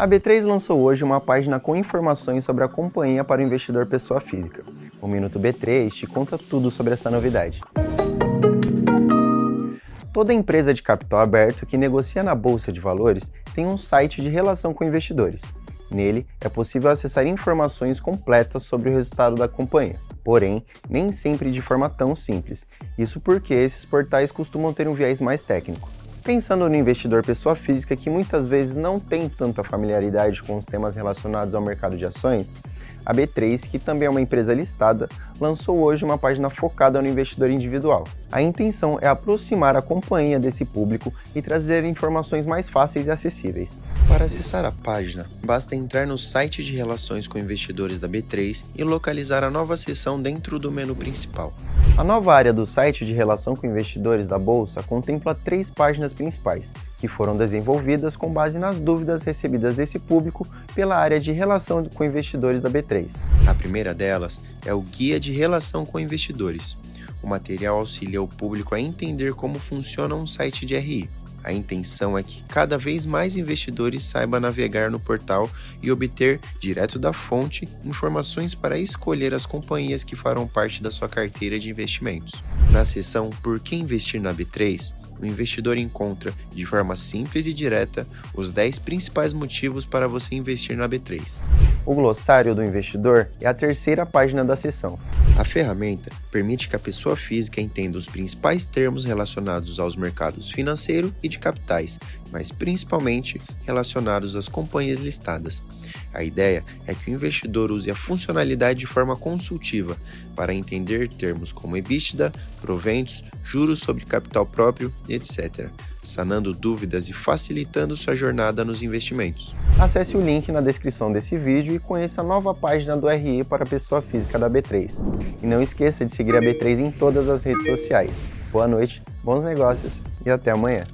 A B3 lançou hoje uma página com informações sobre a companhia para o investidor pessoa física. O Minuto B3 te conta tudo sobre essa novidade. Toda empresa de capital aberto que negocia na bolsa de valores tem um site de relação com investidores. Nele é possível acessar informações completas sobre o resultado da companhia, porém, nem sempre de forma tão simples. Isso porque esses portais costumam ter um viés mais técnico. Pensando no investidor pessoa física que muitas vezes não tem tanta familiaridade com os temas relacionados ao mercado de ações, a B3, que também é uma empresa listada, lançou hoje uma página focada no investidor individual. A intenção é aproximar a companhia desse público e trazer informações mais fáceis e acessíveis. Para acessar a página, basta entrar no site de relações com investidores da B3 e localizar a nova seção dentro do menu principal. A nova área do site de relação com investidores da bolsa contempla três páginas principais, que foram desenvolvidas com base nas dúvidas recebidas desse público pela área de relação com investidores da B3. A primeira delas é o Guia de Relação com Investidores. O material auxilia o público a entender como funciona um site de RI. A intenção é que cada vez mais investidores saibam navegar no portal e obter, direto da fonte, informações para escolher as companhias que farão parte da sua carteira de investimentos. Na seção Por que investir na B3, o investidor encontra, de forma simples e direta, os 10 principais motivos para você investir na B3. O glossário do investidor é a terceira página da seção. A ferramenta permite que a pessoa física entenda os principais termos relacionados aos mercados financeiro e de capitais, mas principalmente relacionados às companhias listadas. A ideia é que o investidor use a funcionalidade de forma consultiva para entender termos como EBITDA, proventos, juros sobre capital próprio, etc., sanando dúvidas e facilitando sua jornada nos investimentos. Acesse o link na descrição desse vídeo e conheça a nova página do RE para a pessoa física da B3. E não esqueça de seguir a B3 em todas as redes sociais. Boa noite, bons negócios e até amanhã.